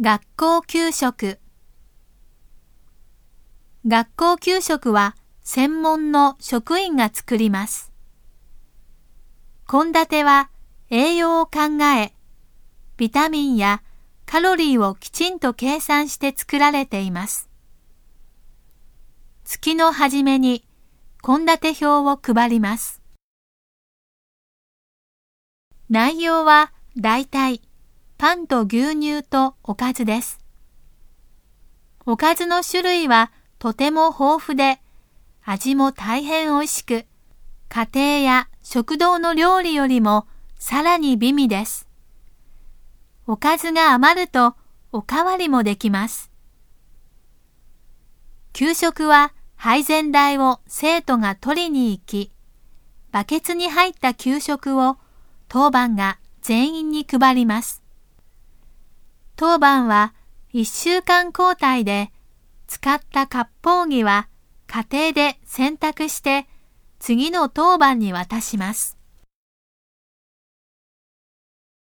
学校給食学校給食は専門の職員が作ります。献立は栄養を考え、ビタミンやカロリーをきちんと計算して作られています。月の初めに献立表を配ります。内容はだいたいパンと牛乳とおかずです。おかずの種類はとても豊富で、味も大変美味しく、家庭や食堂の料理よりもさらに美味です。おかずが余るとおかわりもできます。給食は配膳台を生徒が取りに行き、バケツに入った給食を当番が全員に配ります。当番は1週間交代で使った割烹着は家庭で洗濯して次の当番に渡します。